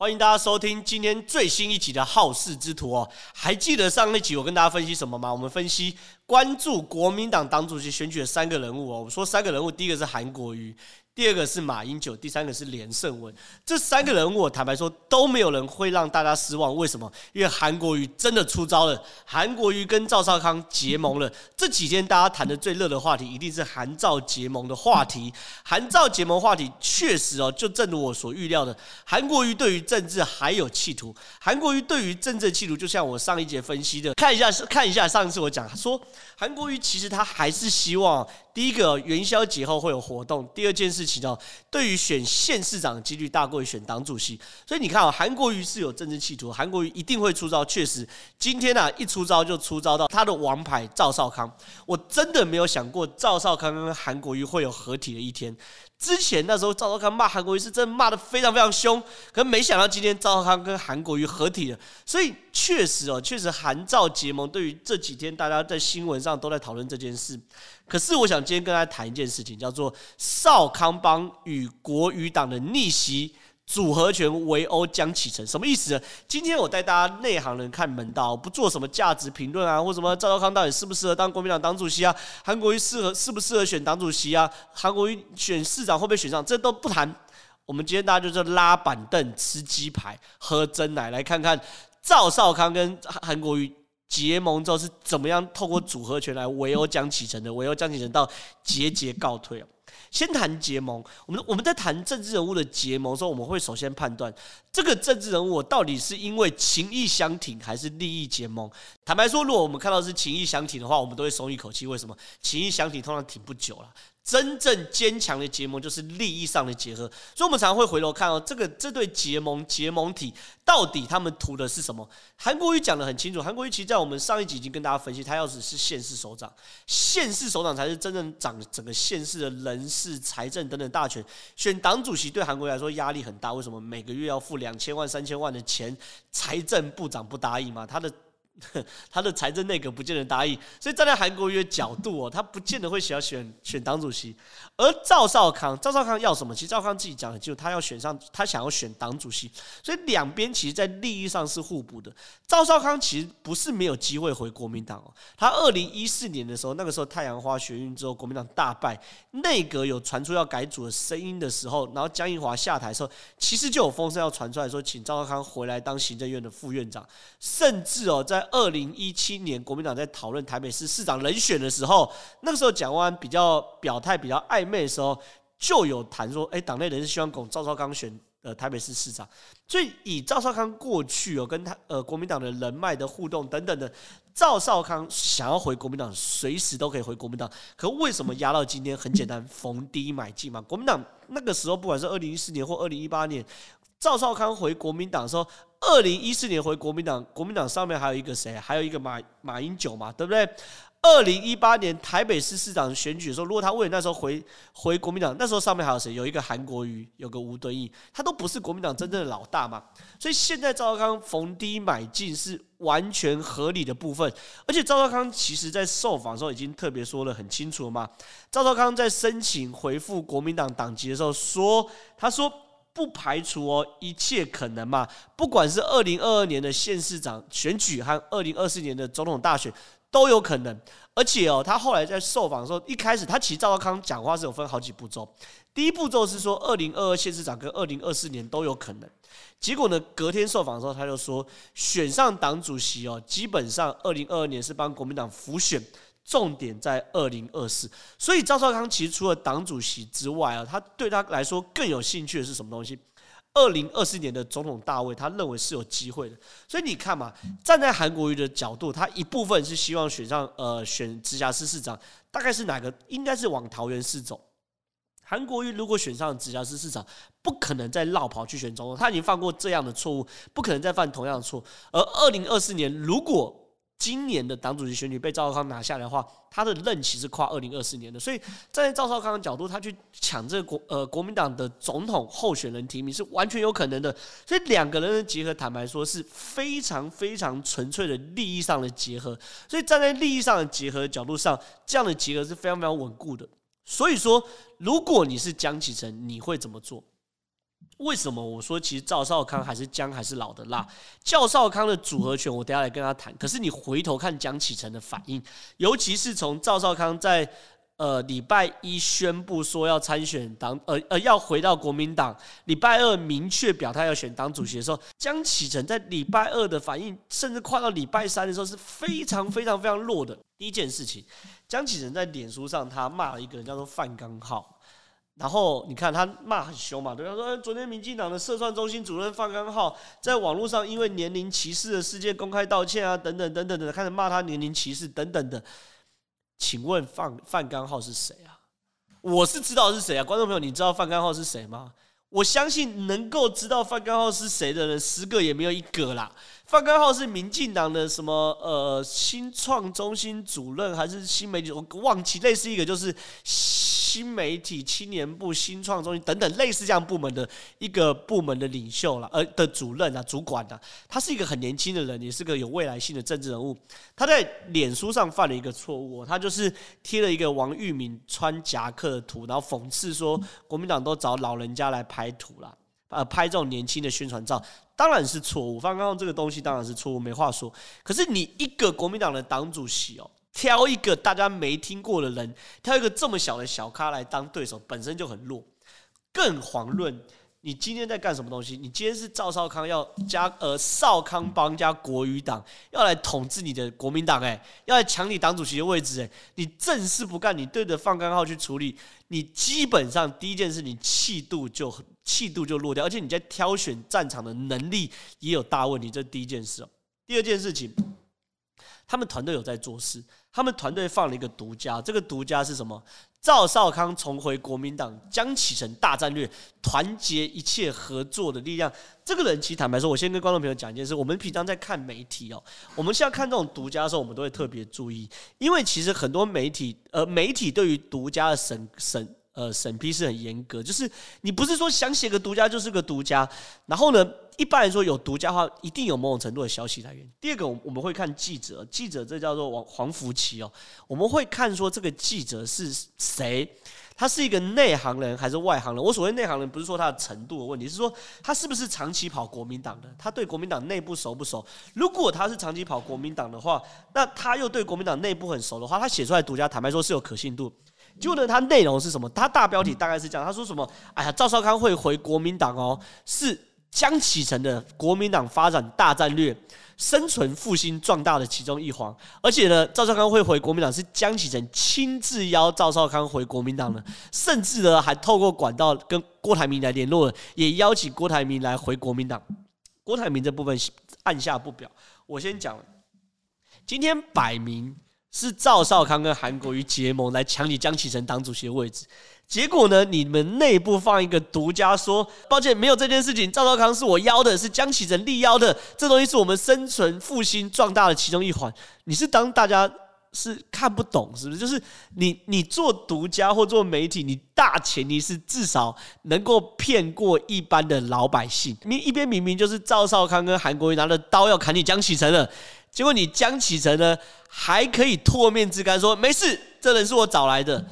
欢迎大家收听今天最新一集的《好事之徒》哦，还记得上一集我跟大家分析什么吗？我们分析关注国民党党主席选举的三个人物哦。我说三个人物，第一个是韩国瑜。第二个是马英九，第三个是连胜文。这三个人，我坦白说都没有人会让大家失望。为什么？因为韩国瑜真的出招了。韩国瑜跟赵少康结盟了。这几天大家谈的最热的话题，一定是韩赵结盟的话题。韩赵结盟话题确实哦，就正如我所预料的，韩国瑜对于政治还有企图。韩国瑜对于政治企图，就像我上一节分析的，看一下，看一下上次我讲，说韩国瑜其实他还是希望。第一个元宵节后会有活动。第二件事情哦，对于选县市长的几率大过于选党主席，所以你看啊，韩国瑜是有政治企图，韩国瑜一定会出招。确实，今天啊一出招就出招到他的王牌赵少康，我真的没有想过赵少康跟韩国瑜会有合体的一天。之前那时候赵少康骂韩国瑜是真的骂得非常非常凶，可没想到今天赵少康跟韩国瑜合体了，所以确实哦，确实韩赵结盟。对于这几天大家在新闻上都在讨论这件事，可是我想今天跟大家谈一件事情，叫做少康帮与国语党的逆袭。组合拳围殴江启臣什么意思呢？今天我带大家内行人看门道，不做什么价值评论啊，或什么赵少康到底适不适合当国民党党主席啊？韩国瑜适合适不适合选党主席啊？韩国瑜选市长会不会选上？这都不谈。我们今天大家就是拉板凳、吃鸡排、喝真奶，来看看赵少康跟韩国瑜结盟之后是怎么样透过组合拳来围殴江启臣的，围殴江启臣到节节告退。先谈结盟，我们我们在谈政治人物的结盟的时候，我们会首先判断这个政治人物到底是因为情义相挺还是利益结盟。坦白说，如果我们看到是情义相挺的话，我们都会松一口气。为什么？情义相挺通常挺不久了。真正坚强的结盟就是利益上的结合，所以我们常常会回头看哦，这个这对结盟结盟体到底他们图的是什么？韩国瑜讲得很清楚，韩国瑜其实在我们上一集已经跟大家分析，他要的是县市首长，县市首长才是真正掌整个县市的人事、财政等等大权。选党主席对韩国瑜来说压力很大，为什么？每个月要付两千万、三千万的钱，财政部长不答应吗？他的。他的财政内阁不见得答应，所以站在韩国瑜的角度哦，他不见得会想要选选党主席。而赵少康，赵少康要什么？其实赵康自己讲的，就他要选上，他想要选党主席。所以两边其实，在利益上是互补的。赵少康其实不是没有机会回国民党哦，他二零一四年的时候，那个时候太阳花学运之后，国民党大败，内阁有传出要改组的声音的时候，然后江宜樺下台的时候，其实就有风声要传出来说，请赵少康回来当行政院的副院长，甚至哦，在二零一七年，国民党在讨论台北市市长人选的时候，那个时候蒋万安比较表态比较暧昧的时候，就有谈说，哎，党内人士希望拱赵少康选呃台北市市长。所以以赵少康过去有跟他呃国民党的人脉的互动等等的，赵少康想要回国民党，随时都可以回国民党。可为什么压到今天？很简单，逢低买进嘛。国民党那个时候，不管是二零一四年或二零一八年。赵少康回国民党的时候，二零一四年回国民党，国民党上面还有一个谁？还有一个马马英九嘛，对不对？二零一八年台北市市长选举的时候，如果他为了那时候回回国民党，那时候上面还有谁？有一个韩国瑜，有个吴敦义，他都不是国民党真正的老大嘛。所以现在赵少康逢低买进是完全合理的部分。而且赵少康其实在受访的时候已经特别说了很清楚了嘛。赵少康在申请回复国民党党籍的时候说，他说。不排除哦，一切可能嘛。不管是二零二二年的县市长选举和二零二四年的总统大选都有可能。而且哦，他后来在受访的时候，一开始他其实赵少康讲话是有分好几步骤。第一步骤是说二零二二县市长跟二零二四年都有可能。结果呢，隔天受访的时候他就说，选上党主席哦，基本上二零二二年是帮国民党辅选。重点在二零二四，所以赵少康其实除了党主席之外啊，他对他来说更有兴趣的是什么东西？二零二四年的总统大位，他认为是有机会的。所以你看嘛，站在韩国瑜的角度，他一部分是希望选上呃选直辖市市长，大概是哪个？应该是往桃园市走。韩国瑜如果选上直辖市市长，不可能再绕跑去选总统，他已经犯过这样的错误，不可能再犯同样的错。而二零二四年如果今年的党主席选举被赵少康拿下来的话，他的任期是跨二零二四年的，所以站在赵少康的角度，他去抢这个国呃国民党的总统候选人提名是完全有可能的。所以两个人的结合，坦白说是非常非常纯粹的利益上的结合。所以站在利益上的结合的角度上，这样的结合是非常非常稳固的。所以说，如果你是江启臣，你会怎么做？为什么我说其实赵少康还是姜还是老的辣？赵少康的组合拳，我等下来跟他谈。可是你回头看江启臣的反应，尤其是从赵少康在呃礼拜一宣布说要参选党，呃呃要回到国民党，礼拜二明确表态要选党主席的时候，江启臣在礼拜二的反应，甚至快到礼拜三的时候是非常非常非常弱的。第一件事情，江启臣在脸书上他骂了一个人叫做范刚浩。然后你看他骂很凶嘛，对，他说昨天民进党的社算中心主任范刚浩在网络上因为年龄歧视的事件公开道歉啊，等等等等的，开始骂他年龄歧视等等的。请问范范刚浩是谁啊？我是知道是谁啊，观众朋友，你知道范刚浩是谁吗？我相信能够知道范刚浩是谁的人，十个也没有一个啦。范刚浩是民进党的什么呃新创中心主任还是新媒体？我忘记，类似一个就是。新媒体青年部、新创中心等等类似这样部门的一个部门的领袖了，呃的主任啊、主管啊，他是一个很年轻的人，也是个有未来性的政治人物。他在脸书上犯了一个错误，他就是贴了一个王玉敏穿夹克的图，然后讽刺说国民党都找老人家来拍图了，呃，拍这种年轻的宣传照，当然是错误。刚刚这个东西当然是错误，没话说。可是你一个国民党的党主席哦。挑一个大家没听过的人，挑一个这么小的小咖来当对手，本身就很弱。更遑论你今天在干什么东西？你今天是赵少康要加呃少康帮加国语党要来统治你的国民党，诶，要来抢你党主席的位置，诶，你正事不干，你对着放刚号去处理，你基本上第一件事，你气度就很气度就落掉，而且你在挑选战场的能力也有大问题，这第一件事哦。第二件事情，他们团队有在做事。他们团队放了一个独家，这个独家是什么？赵少康重回国民党，江启臣大战略，团结一切合作的力量。这个人其实坦白说，我先跟观众朋友讲一件事：我们平常在看媒体哦，我们现在看这种独家的时候，我们都会特别注意，因为其实很多媒体，呃，媒体对于独家的审审。呃，审批是很严格，就是你不是说想写个独家就是个独家。然后呢，一般来说有独家的话，一定有某种程度的消息来源。第二个，我们会看记者，记者这叫做黄黄福奇哦，我们会看说这个记者是谁，他是一个内行人还是外行人？我所谓内行人，不是说他的程度的问题，是说他是不是长期跑国民党的，他对国民党内部熟不熟？如果他是长期跑国民党的话，那他又对国民党内部很熟的话，他写出来独家，坦白说是有可信度。就呢，他内容是什么？他大标题大概是这样，他说什么？哎呀，赵少康会回国民党哦，是江启臣的国民党发展大战略，生存复兴壮大的其中一环。而且呢，赵少康会回国民党是江启臣亲自邀赵少康回国民党的，甚至呢还透过管道跟郭台铭来联络，也邀请郭台铭来回国民党。郭台铭这部分按下不表，我先讲，今天摆明。是赵少康跟韩国瑜结盟来抢你江启臣党主席的位置，结果呢，你们内部放一个独家说，抱歉，没有这件事情。赵少康是我邀的，是江启臣力邀的，这东西是我们生存复兴壮大的其中一环。你是当大家是看不懂，是不是？就是你你做独家或做媒体，你大前提是至少能够骗过一般的老百姓。你一边明明就是赵少康跟韩国瑜拿着刀要砍你江启臣了。结果你江启臣呢，还可以唾面之干说没事，这人是我找来的，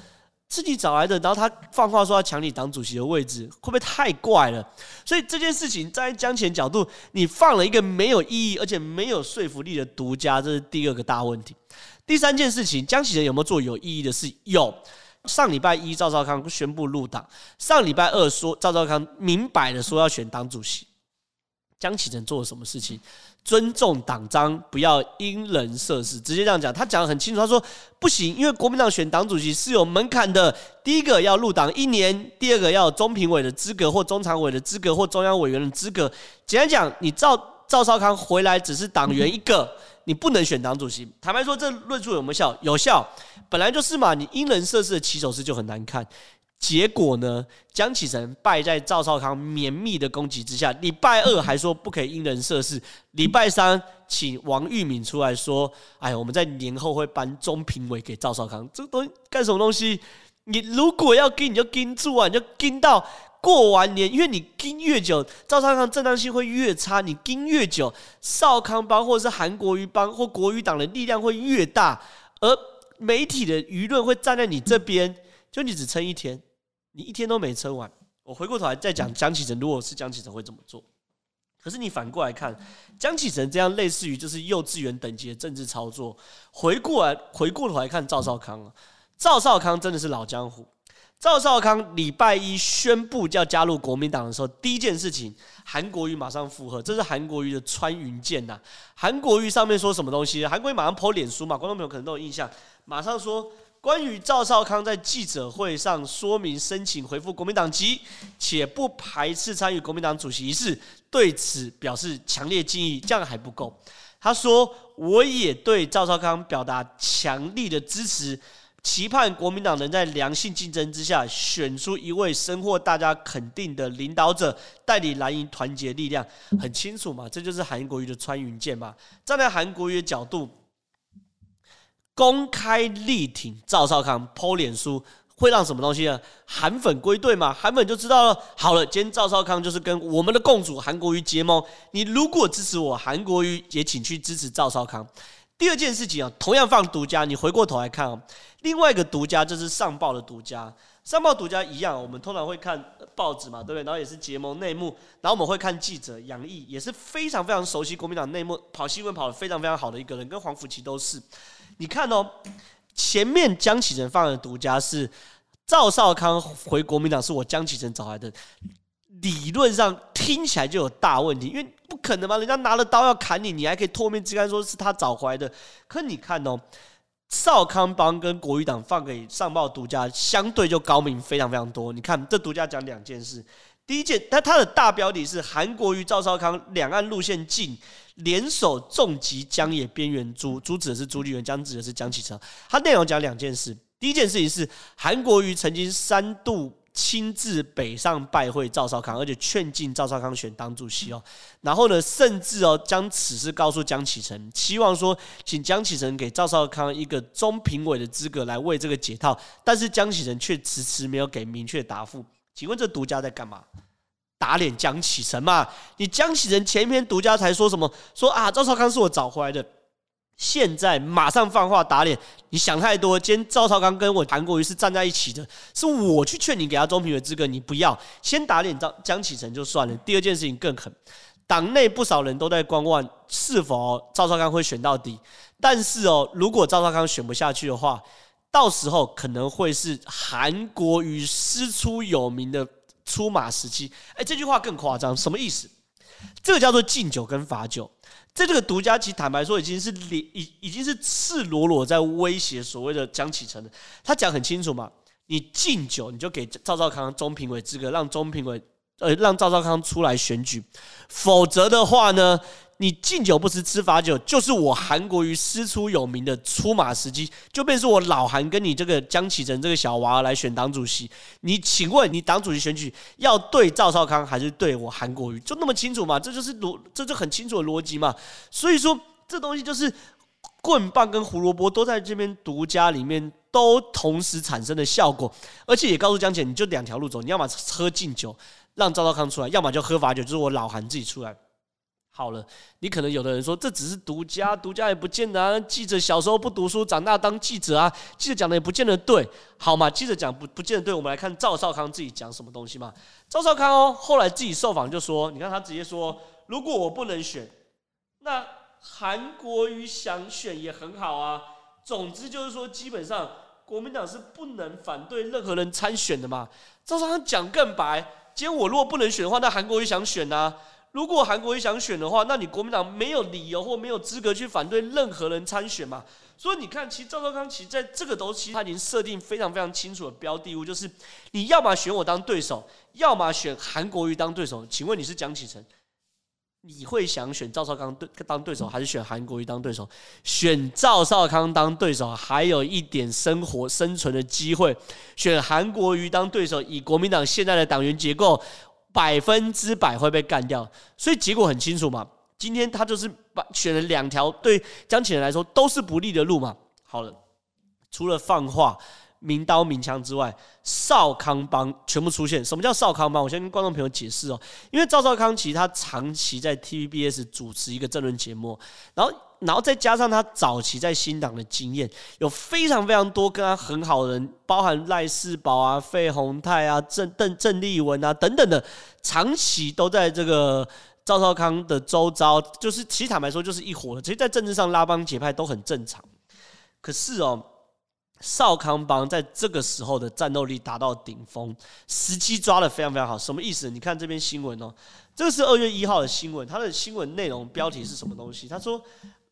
自己找来的。然后他放话说要抢你党主席的位置，会不会太怪了？所以这件事情在江前角度，你放了一个没有意义而且没有说服力的独家，这是第二个大问题。第三件事情，江启臣有没有做有意义的事？有。上礼拜一赵少康宣布入党，上礼拜二说赵少康明摆的说要选党主席。江启臣做了什么事情？尊重党章，不要因人设事，直接这样讲。他讲得很清楚，他说不行，因为国民党选党主席是有门槛的。第一个要入党一年，第二个要有中评委的资格，或中常委的资格，或中央委员的资格。简单讲，你赵赵少康回来只是党员一个，你不能选党主席。坦白说，这论述有没有效？有效，本来就是嘛。你因人设事的起手式就很难看。结果呢？江启臣败在赵少康绵密的攻击之下。礼拜二还说不可以因人设事，礼拜三请王玉敏出来说：“哎，我们在年后会颁中评委给赵少康。”这个东西干什么东西？你如果要跟，你就跟住啊，你就跟到过完年，因为你跟越久，赵少康正当性会越差。你跟越久，少康帮或者是韩国瑜帮或国语党的力量会越大，而媒体的舆论会站在你这边，就你只撑一天。你一天都没撑完，我回过头来再讲江启臣，如果是江启臣会怎么做？可是你反过来看，江启臣这样类似于就是幼稚园等级的政治操作，回过来回过头来看赵少康啊，赵少康真的是老江湖。赵少康礼拜一宣布要加入国民党的时候，第一件事情，韩国瑜马上附和，这是韩国瑜的穿云箭呐。韩国瑜上面说什么东西？韩国瑜马上 po 脸书嘛，观众朋友可能都有印象，马上说关于赵少康在记者会上说明申请回复国民党籍，且不排斥参与国民党主席仪式，对此表示强烈敬意。这样还不够，他说我也对赵少康表达强力的支持。期盼国民党能在良性竞争之下选出一位深获大家肯定的领导者，带领蓝营团结力量。很清楚嘛，这就是韩国瑜的穿云箭嘛。站在韩国瑜的角度，公开力挺赵少康剖脸书会让什么东西呢？韩粉归队嘛，韩粉就知道了。好了，今天赵少康就是跟我们的共主韩国瑜结盟。你如果支持我，韩国瑜也请去支持赵少康。第二件事情啊，同样放独家，你回过头来看啊，另外一个独家就是上报的独家，上报独家一样，我们通常会看报纸嘛，对不对？然后也是结盟内幕，然后我们会看记者杨毅，也是非常非常熟悉国民党内幕，跑新闻跑得非常非常好的一个人，跟黄福琪都是。你看哦，前面江启臣放的独家是赵少康回国民党，是我江启臣找来的。理论上听起来就有大问题，因为不可能嘛，人家拿了刀要砍你，你还可以脱面之干说是他找回来的。可你看哦，少康帮跟国语党放给上报独家，相对就高明非常非常多。你看这独家讲两件事，第一件，但它的大标题是韩国瑜赵少康两岸路线近，联手重击江野边缘猪，猪指的是朱立伦，江指的是江启臣。它内容讲两件事，第一件事情是韩国瑜曾经三度。亲自北上拜会赵少康，而且劝进赵少康选党主席哦。然后呢，甚至哦将此事告诉江启臣，希望说请江启臣给赵少康一个中评委的资格来为这个解套。但是江启臣却迟迟没有给明确答复。请问这独家在干嘛？打脸江启臣嘛？你江启臣前一篇独家才说什么？说啊赵少康是我找回来的。现在马上放话打脸，你想太多。今天赵少康跟我韩国瑜是站在一起的，是我去劝你给他中评委资格，你不要先打脸张江启臣就算了。第二件事情更狠，党内不少人都在观望是否赵少康会选到底。但是哦，如果赵少康选不下去的话，到时候可能会是韩国瑜师出有名的出马时期。哎，这句话更夸张，什么意思？这个叫做敬酒跟罚酒。在这个独家，其坦白说，已经是已已经是赤裸裸在威胁所谓的江启臣了。他讲很清楚嘛，你敬酒，你就给赵少康中评委资格，让中评委呃让赵少康出来选举，否则的话呢？你敬酒不吃吃罚酒，就是我韩国瑜师出有名的出马时机，就变成我老韩跟你这个江启臣这个小娃来选党主席。你请问，你党主席选举要对赵少康还是对我韩国瑜？就那么清楚吗？这就是逻，这就很清楚的逻辑嘛。所以说，这东西就是棍棒跟胡萝卜都在这边独家里面都同时产生的效果，而且也告诉江启臣，你就两条路走，你要么喝敬酒让赵少康出来，要么就喝罚酒，就是我老韩自己出来。好了，你可能有的人说这只是独家，独家也不见得啊。记者小时候不读书，长大当记者啊。记者讲的也不见得对，好嘛？记者讲不不见得对，我们来看赵少康自己讲什么东西嘛。赵少康哦，后来自己受访就说，你看他直接说，如果我不能选，那韩国瑜想选也很好啊。总之就是说，基本上国民党是不能反对任何人参选的嘛。赵少康讲更白，今天我如果不能选的话，那韩国瑜想选啊。如果韩国瑜想选的话，那你国民党没有理由或没有资格去反对任何人参选嘛？所以你看，其实赵少康其实在这个都其实他已经设定非常非常清楚的标的物，就是你要么选我当对手，要么选韩国瑜当对手。请问你是蒋启臣，你会想选赵少康对当对手，还是选韩国瑜当对手？选赵少康当对手还有一点生活生存的机会，选韩国瑜当对手，以国民党现在的党员结构。百分之百会被干掉，所以结果很清楚嘛。今天他就是把选了两条对江启臣来说都是不利的路嘛。好了，除了放话、明刀明枪之外，少康帮全部出现。什么叫少康帮？我先跟观众朋友解释哦。因为赵少康其实他长期在 TVBS 主持一个政论节目，然后然后再加上他早期在新党的经验，有非常非常多跟他很好的人，包含赖世宝啊、费鸿泰啊、郑邓郑丽文啊等等的，长期都在这个赵少康的周遭，就是其实坦白说就是一伙的。其实，在政治上拉帮结派都很正常。可是哦，少康帮在这个时候的战斗力达到顶峰，时机抓的非常非常好。什么意思？你看这篇新闻哦，这个是二月一号的新闻，它的新闻内容标题是什么东西？他说。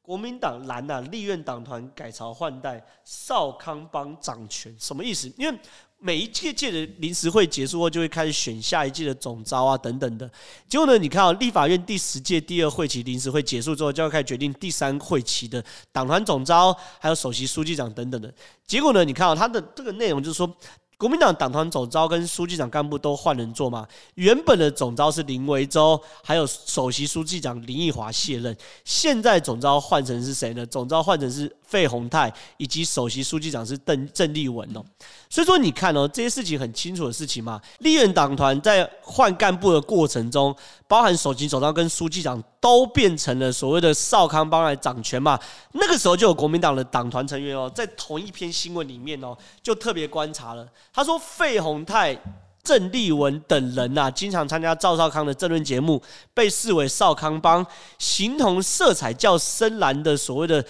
国民党蓝啊，立院党团改朝换代，少康帮掌权，什么意思？因为每一届届的临时会结束后，就会开始选下一届的总召啊，等等的。结果呢，你看啊，立法院第十届第二会期临时会结束之后，就要开始决定第三会期的党团总召，还有首席书记长等等的。结果呢，你看啊，他的这个内容就是说。国民党党团总召跟书记长干部都换人做嘛？原本的总召是林维洲，还有首席书记长林奕华卸任，现在总召换成是谁呢？总召换成是费鸿泰，以及首席书记长是邓郑丽文哦。所以说你看哦，这些事情很清楚的事情嘛。立院党团在换干部的过程中，包含首席总召跟书记长都变成了所谓的少康帮来掌权嘛。那个时候就有国民党的党团成员哦，在同一篇新闻里面哦，就特别观察了。他说费鸿泰、郑丽文等人呐，经常参加赵少康的政论节目，被视为少康帮，形同色彩较深蓝的所谓的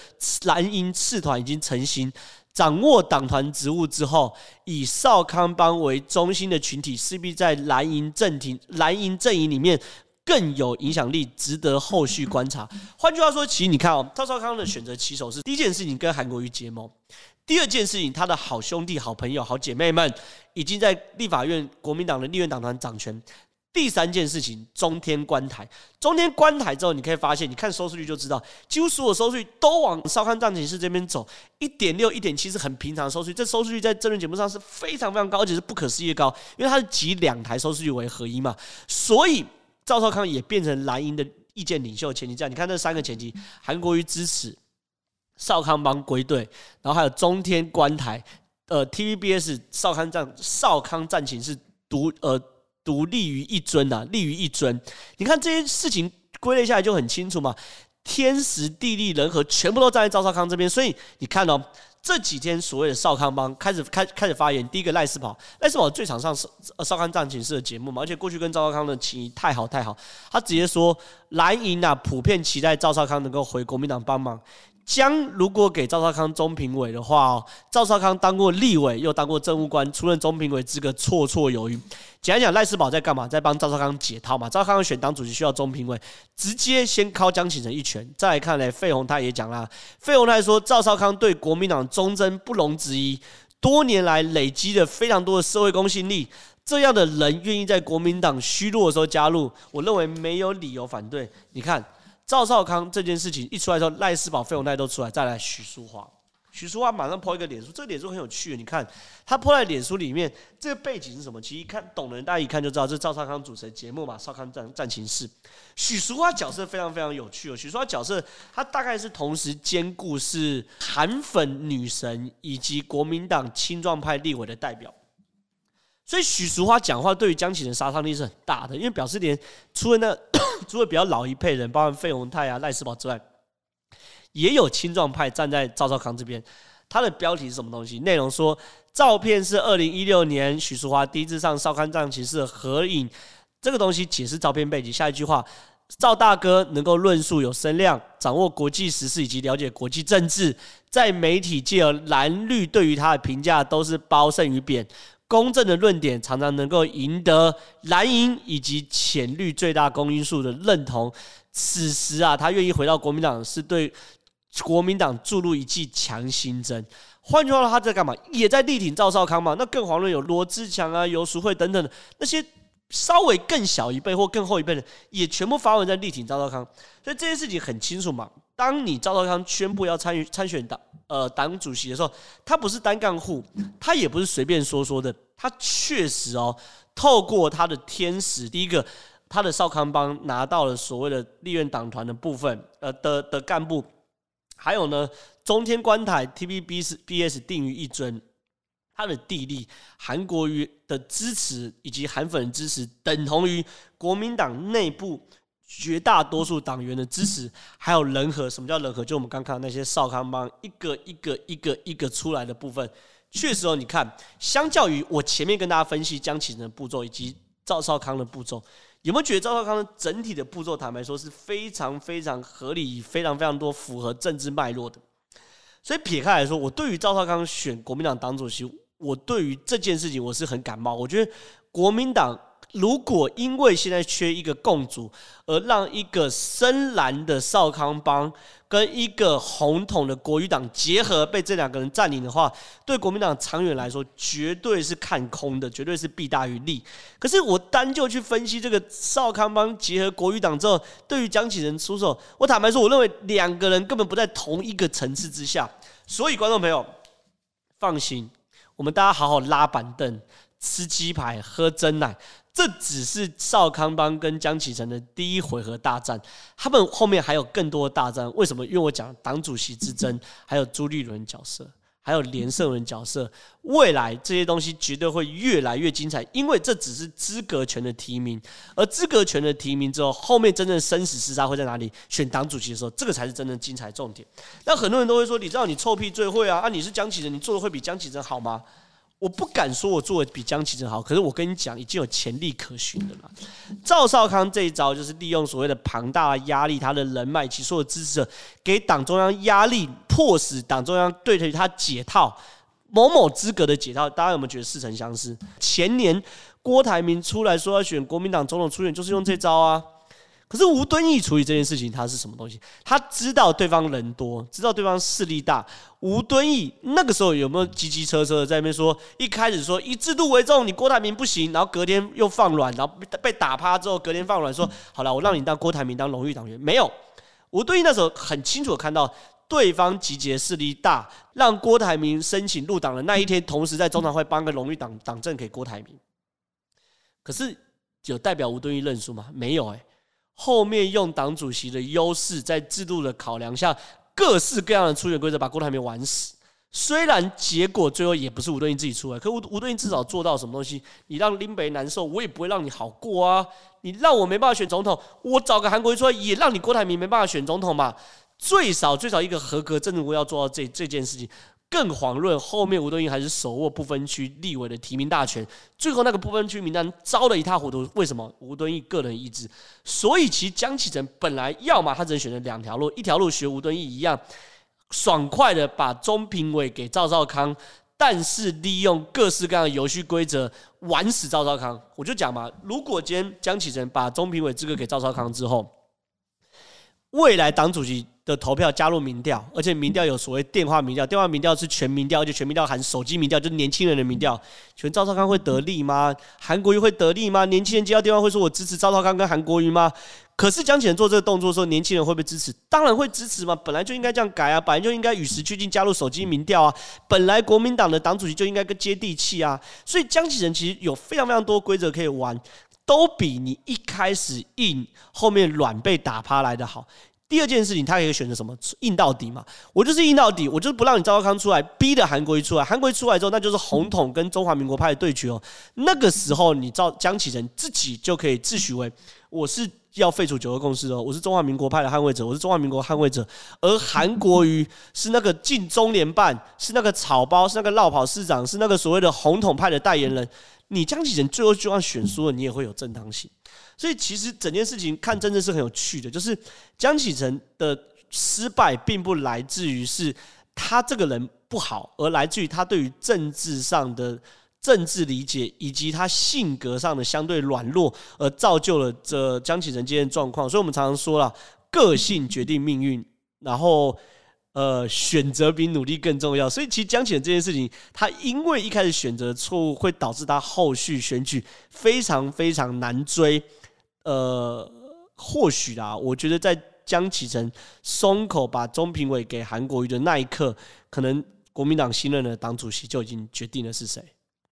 蓝营次团已经成型。掌握党团职务之后，以少康帮为中心的群体势必在蓝营阵营、蓝营阵营里面更有影响力，值得后续观察。换句话说，其实你看哦，赵少康的选择棋手是第一件事情跟韩国瑜结盟，第二件事情他的好兄弟、好朋友、好姐妹们已经在立法院国民党的立院党团掌权。第三件事情，中天观台，中天观台之后，你可以发现，你看收视率就知道，几乎所有收视率都往少康战情室这边走，一点六、一点七是很平常的收视率，这收视率在政论节目上是非常非常高，而且是不可思议的高，因为它是集两台收视率为合一嘛，所以赵少康也变成蓝营的意见领袖前提。这样，你看这三个前提，韩国瑜支持少康帮归队，然后还有中天关台，呃，TVBS 少康战少康战情是独呃。独立于一尊呐、啊，立于一尊。你看这些事情归类下来就很清楚嘛，天时地利人和全部都站在赵少康这边。所以你看哦，这几天所谓的少康帮开始开开始发言，第一个赖世宝，赖世宝最常上少少康战情室的节目嘛，而且过去跟赵少康的情谊太好太好，他直接说蓝营啊普遍期待赵少康能够回国民党帮忙。将如果给赵少康中评委的话哦，赵少康当过立委，又当过政务官，出任中评委资格绰绰有余。简单讲，赖士葆在干嘛？在帮赵少康解套嘛。赵少康选党主席需要中评委，直接先敲江启臣一拳。再来看呢，费鸿泰也讲啦，费鸿泰说赵少康对国民党忠贞不容置疑，多年来累积了非常多的社会公信力，这样的人愿意在国民党虚弱的时候加入，我认为没有理由反对。你看。赵少康这件事情一出来之后，赖士葆、费鸿泰都出来，再来许淑华，许淑华马上 po 一个脸书，这个脸书很有趣，你看他 po 在脸书里面，这个背景是什么？其实一看懂的人，大家一看就知道，这是赵少康主持的节目嘛，少康战战情室。许淑华角色非常非常有趣哦，许淑华角色他大概是同时兼顾是韩粉女神以及国民党青壮派立委的代表。所以许淑华讲话对于江启臣杀伤力是很大的，因为表示连除了那 除了比较老一辈人，包括费鸿泰啊、赖士葆之外，也有青壮派站在赵少康这边。他的标题是什么东西？内容说照片是二零一六年许淑华第一次上少康战情室的合影。这个东西解释照片背景。下一句话：赵大哥能够论述有声量，掌握国际时事以及了解国际政治，在媒体界蓝绿对于他的评价都是褒胜于贬。公正的论点常常能够赢得蓝营以及浅绿最大公因数的认同。此时啊，他愿意回到国民党，是对国民党注入一剂强心针。换句话说，他在干嘛？也在力挺赵少康嘛。那更遑论有罗志强啊、游淑慧等等的那些稍微更小一辈或更后一辈的，也全部发文在力挺赵少康。所以这件事情很清楚嘛。当你赵少康宣布要参与参选党呃党主席的时候，他不是单干户，他也不是随便说说的。他确实哦，透过他的天使，第一个，他的少康帮拿到了所谓的立院党团的部分，呃的的干部，还有呢，中天关台 TVBS 定于一尊，他的地利，韩国瑜的支持以及韩粉的支持，等同于国民党内部绝大多数党员的支持，还有人和。什么叫人和？就我们刚看那些少康帮一个一个一个一个出来的部分，确实哦，你看，相较于我前面跟大家分析江启臣的步骤以及赵少康的步骤，有没有觉得赵少康的整体的步骤，坦白说是非常非常合理，非常非常多符合政治脉络的？所以撇开来说，我对于赵少康选国民党党主席，我对于这件事情我是很感冒。我觉得国民党。如果因为现在缺一个共主，而让一个深蓝的少康帮跟一个红统的国语党结合，被这两个人占领的话，对国民党长远来说绝对是看空的，绝对是弊大于利。可是我单就去分析这个少康帮结合国语党之后，对于江启仁出手，我坦白说，我认为两个人根本不在同一个层次之下。所以观众朋友放心，我们大家好好拉板凳、吃鸡排、喝珍奶。这只是少康帮跟江启臣的第一回合大战，他们后面还有更多的大战。为什么？因为我讲党主席之争，还有朱立伦角色，还有连胜文角色，未来这些东西绝对会越来越精彩。因为这只是资格权的提名，而资格权的提名之后，后面真正生死厮杀会在哪里？选党主席的时候，这个才是真正精彩重点。那很多人都会说：“你知道你臭屁最会啊？啊，你是江启臣，你做的会比江启臣好吗？”我不敢说我做的比江启臣好，可是我跟你讲，已经有潜力可循的了。赵少康这一招就是利用所谓的庞大的压力，他的人脉及所有支持者，给党中央压力，迫使党中央对他解套某某资格的解套。大家有没有觉得似曾相识？前年郭台铭出来说要选国民党总统初选，就是用这招啊。可是吴敦义处理这件事情，他是什么东西？他知道对方人多，知道对方势力大。吴敦义那个时候有没有机机车车在那边说？一开始说以制度为重，你郭台铭不行，然后隔天又放软，然后被打趴之后，隔天放软说好了，我让你当郭台铭当荣誉党员。没有，吴敦义那时候很清楚的看到对方集结势力大，让郭台铭申请入党的那一天，同时在中常会颁个荣誉党党证给郭台铭。可是有代表吴敦义认输吗？没有哎、后面用党主席的优势，在制度的考量下，各式各样的初选规则把郭台铭玩死。虽然结果最后也不是吴敦义自己出来，可吴吴敦义至少做到什么东西？你让林北难受，我也不会让你好过啊！你让我没办法选总统，我找个韩国瑜出来，也让你郭台铭没办法选总统嘛？最少最少一个合格政治人物要做到这这件事情。更遑论后面吴敦义还是手握不分区立委的提名大权，最后那个不分区名单糟得一塌糊涂。为什么？吴敦义个人意志。所以其实江启臣本来要么他只能选择两条路，一条路学吴敦义一样，爽快的把中评委给赵少康，但是利用各式各样的游戏规则玩死赵少康。我就讲嘛，如果今天江启臣把中评委资格给赵少康之后，未来党主席。的投票加入民调，而且民调有所谓电话民调，电话民调是全民调，而且全民调含手机民调，就是年轻人的民调。选赵少康会得利吗？韩国瑜会得利吗？年轻人接到电话会说我支持赵少康跟韩国瑜吗？可是江启臣做这个动作的时候，年轻人会不会支持？当然会支持嘛，本来就应该这样改啊，本来就应该与时俱进，加入手机民调啊。本来国民党的党主席就应该更接地气啊。所以江启仁其实有非常非常多规则可以玩，都比你一开始硬，后面软被打趴来的好。第二件事情，他可以选择什么？硬到底嘛？我就是硬到底，我就是不让你赵少康出来，逼着韩国一出来。韩国一出来之后，那就是红统跟中华民国派的对决哦。那个时候，你赵江启臣自己就可以自诩为我是要废除九二共识哦，我是中华民国派的捍卫者，我是中华民国捍卫者。而韩国瑜是那个进中联办，是那个草包，是那个落跑市长，是那个所谓的红统派的代言人。你江启臣最后就算选输了，你也会有正当性。所以其实整件事情看真的是很有趣的，就是江启臣的失败并不来自于是他这个人不好，而来自于他对于政治上的政治理解以及他性格上的相对软弱，而造就了这江启臣今天状况。所以我们常常说了，个性决定命运，然后呃选择比努力更重要。所以其实江启臣这件事情，他因为一开始选择错误，会导致他后续选举非常非常难追。呃，或许啦，我觉得在江启臣松口把中评委给韩国瑜的那一刻，可能国民党新任的党主席就已经决定了是谁。